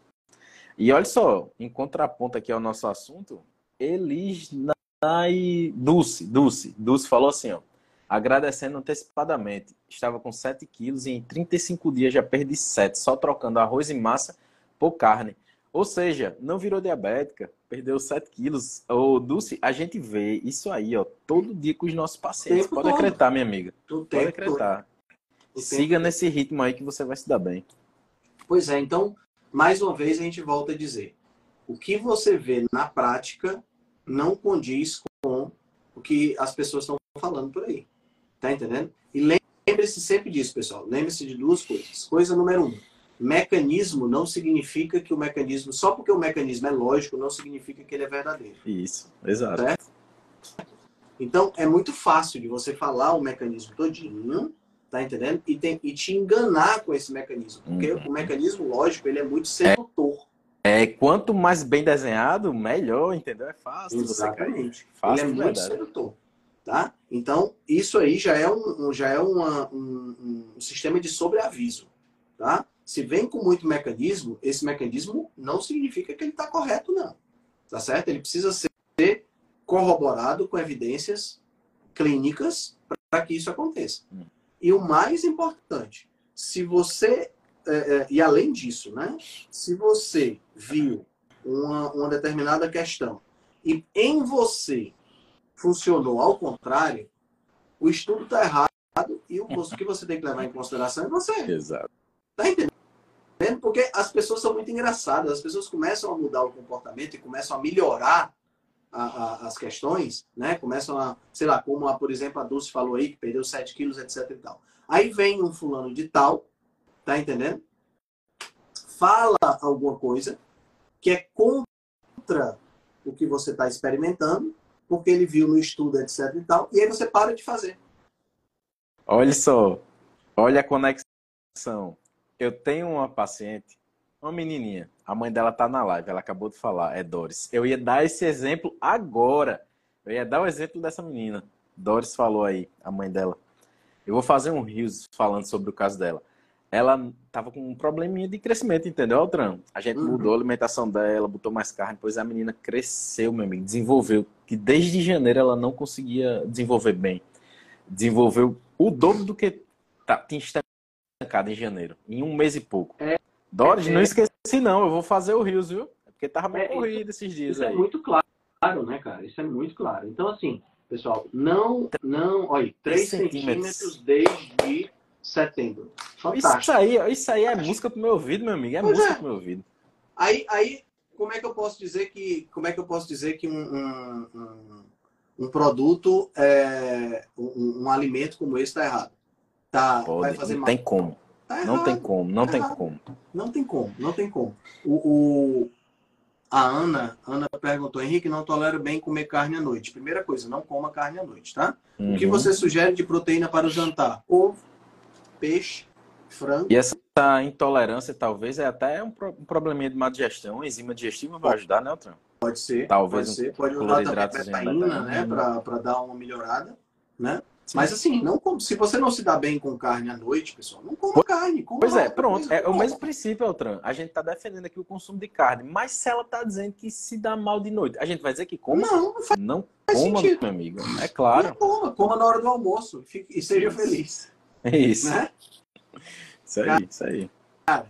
B: E olha só, em contraponto aqui ao nosso assunto, Elis Nai Dulce, Dulce, Dulce falou assim, ó. Agradecendo antecipadamente. Estava com 7 quilos e em 35 dias já perdi 7, só trocando arroz e massa por carne. Ou seja, não virou diabética, perdeu 7 quilos. Ô, Dulce, a gente vê isso aí, ó, todo dia com os nossos pacientes. Pode acreditar, minha amiga. Pode acreditar. Siga nesse ritmo aí que você vai se dar bem.
A: Pois é, então, mais uma vez a gente volta a dizer: o que você vê na prática não condiz com o que as pessoas estão falando por aí. Tá entendendo? E lembre-se sempre disso, pessoal. Lembre-se de duas coisas. Coisa número um: mecanismo não significa que o mecanismo, só porque o mecanismo é lógico, não significa que ele é verdadeiro.
B: Isso, exato. Certo?
A: Então, é muito fácil de você falar o mecanismo todinho, tá entendendo? E, tem, e te enganar com esse mecanismo. Porque uhum. o mecanismo lógico, ele é muito sedutor.
B: É, é, quanto mais bem desenhado, melhor, entendeu? É fácil
A: Exatamente. Fácil ele é muito sedutor. Tá? Então, isso aí já é um, já é uma, um, um sistema de sobreaviso. Tá? Se vem com muito mecanismo, esse mecanismo não significa que ele está correto, não. Tá certo? Ele precisa ser corroborado com evidências clínicas para que isso aconteça. Hum. E o mais importante, se você, é, é, e além disso, né, se você viu uma, uma determinada questão e em você funcionou ao contrário, o estudo está errado e o, que você tem que levar em consideração é você.
B: Exato.
A: Tá entendendo? Porque as pessoas são muito engraçadas, as pessoas começam a mudar o comportamento e começam a melhorar a, a, as questões, né? Começam a, sei lá, como, a, por exemplo, a Dulce falou aí, que perdeu 7 quilos, etc e tal. Aí vem um fulano de tal, tá entendendo? Fala alguma coisa que é contra o que você está experimentando, porque ele viu no estudo, etc e tal, e aí você para de fazer.
B: Olha só, olha a conexão. Eu tenho uma paciente, uma menininha, a mãe dela tá na live, ela acabou de falar, é Doris. Eu ia dar esse exemplo agora. Eu ia dar o exemplo dessa menina. Doris falou aí, a mãe dela. Eu vou fazer um rios falando sobre o caso dela. Ela tava com um probleminha de crescimento, entendeu, Altran? A gente uhum. mudou a alimentação dela, botou mais carne, depois a menina cresceu, meu amigo, desenvolveu. Que desde janeiro ela não conseguia desenvolver bem. Desenvolveu o dobro do que tá, tinha estancado em janeiro, em um mês e pouco. É, Doris, é, não esqueci não, eu vou fazer o Rios, viu? É porque tava bem é, corrido esses dias
A: isso
B: aí.
A: é muito claro, né, cara? Isso é muito claro. Então, assim, pessoal, não, não, olha, 3 centímetros. centímetros desde setembro.
B: Fantástico. Isso aí, isso aí é música pro meu ouvido, meu amigo. É pois música é. pro meu ouvido.
A: Aí, aí, como é que eu posso dizer que, como é que eu posso dizer que um, um, um, um produto, é, um, um, alimento como esse está errado? Tá,
B: Pode, vai fazer não mal. tem como. Tá não tem como, não tá tem errado. como.
A: Não tem como, não tem como. O, o, a Ana, Ana perguntou, Henrique, não tolero bem comer carne à noite. Primeira coisa, não coma carne à noite, tá? Uhum. O que uhum. você sugere de proteína para o jantar? Ovo, peixe, frango.
B: E essa intolerância talvez é até um, um probleminha de má digestão. enzima digestiva vai ajudar, né, Otran?
A: Pode ser.
B: Talvez
A: pode ser. Pode usar também betaína, né, para dar uma melhorada, né? Mas assim, não se você não se dá bem com carne à noite, pessoal, não coma carne. Coma
B: pois é, pronto. É o mesmo princípio, Eltran. A gente está defendendo aqui o consumo de carne, mas se ela está dizendo que se dá mal de noite, a gente vai dizer que coma?
A: Não, não faz,
B: não faz coma, sentido. meu amigo. É claro. Não
A: coma, coma na hora do almoço e seja isso. feliz.
B: É isso. Né? Isso aí, isso aí.
A: Cara,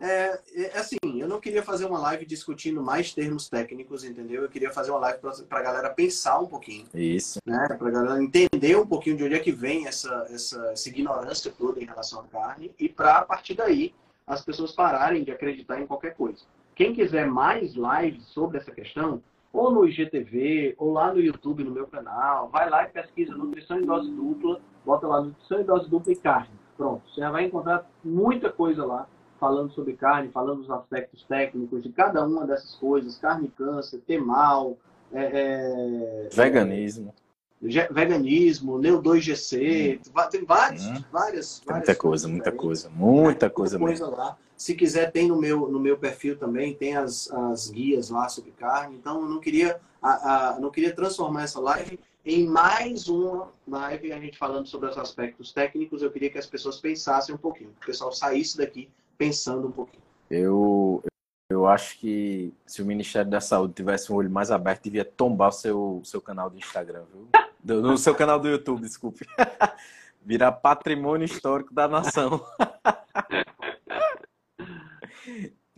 A: é, é, assim, eu não queria fazer uma live discutindo mais termos técnicos, entendeu? Eu queria fazer uma live para a galera pensar um pouquinho.
B: Isso.
A: Né? Para a galera entender um pouquinho de onde é que vem essa, essa, essa ignorância toda em relação à carne e para, a partir daí, as pessoas pararem de acreditar em qualquer coisa. Quem quiser mais lives sobre essa questão, ou no IGTV, ou lá no YouTube, no meu canal, vai lá e pesquisa Nutrição em Dose Dupla, bota lá Nutrição em Dose Dupla e Carne. Pronto, você já vai encontrar muita coisa lá falando sobre carne, falando dos aspectos técnicos de cada uma dessas coisas, carne câncer, ter mal, é,
B: é, veganismo.
A: É, veganismo, Neo2GC, hum. tem vários, hum. várias, várias.
B: Muita coisa, muita coisa, muita coisa,
A: coisa lá. Se quiser, tem no meu, no meu perfil também, tem as, as guias lá sobre carne. Então, eu não queria, a, a, não queria transformar essa live em mais uma live, a gente falando sobre os aspectos técnicos. Eu queria que as pessoas pensassem um pouquinho, que o pessoal saísse daqui pensando um pouquinho.
B: Eu, eu acho que se o Ministério da Saúde tivesse um olho mais aberto, devia tombar o seu, seu canal do Instagram, viu? Do, no seu canal do YouTube, desculpe. Virar patrimônio histórico da nação.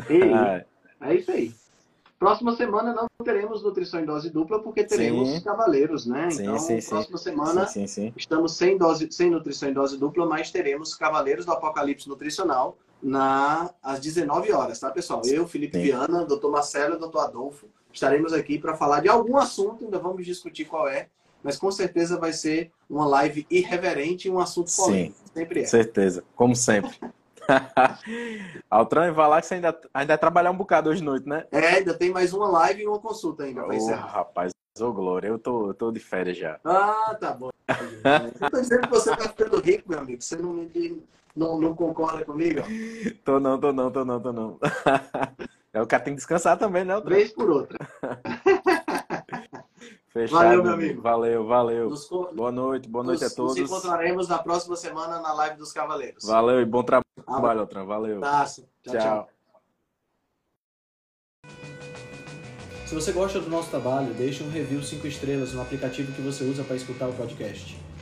A: Ei, é isso aí. Próxima semana não teremos nutrição em dose dupla porque teremos sim. cavaleiros, né?
B: Sim,
A: então,
B: sim,
A: próxima semana estamos sem, dose, sem nutrição em dose dupla, mas teremos cavaleiros do apocalipse nutricional
C: na, às 19 horas, tá, pessoal? Eu, Felipe Sim. Viana, doutor Marcelo e doutor Adolfo estaremos aqui para falar de algum assunto, ainda vamos discutir qual é, mas com certeza vai ser uma live irreverente e um assunto polêmico. Sim,
B: sempre é. certeza, como sempre. Altran, vai lá que você ainda, ainda vai trabalhar um bocado hoje noite, né?
C: É, ainda tem mais uma live e uma consulta ainda
B: para encerrar. Rapaz, ô Glória, eu tô, eu tô de férias já.
C: Ah, tá bom. eu tô dizendo que você tá ficando rico, meu amigo. Você não, não, não concorda comigo?
B: Tô não, tô não, tô não, tô não. É, o cara tem que descansar também, né?
C: Vez por outra.
B: Fechado. Valeu, meu amigo. Valeu, valeu. Nos, boa noite, boa noite
C: nos,
B: a todos.
C: Nos encontraremos na próxima semana na live dos Cavaleiros.
B: Valeu e bom trabalho, Altran. Valeu.
C: Tchau, tchau. tchau.
A: Se você gosta do nosso trabalho, deixe um review 5 estrelas no aplicativo que você usa para escutar o podcast.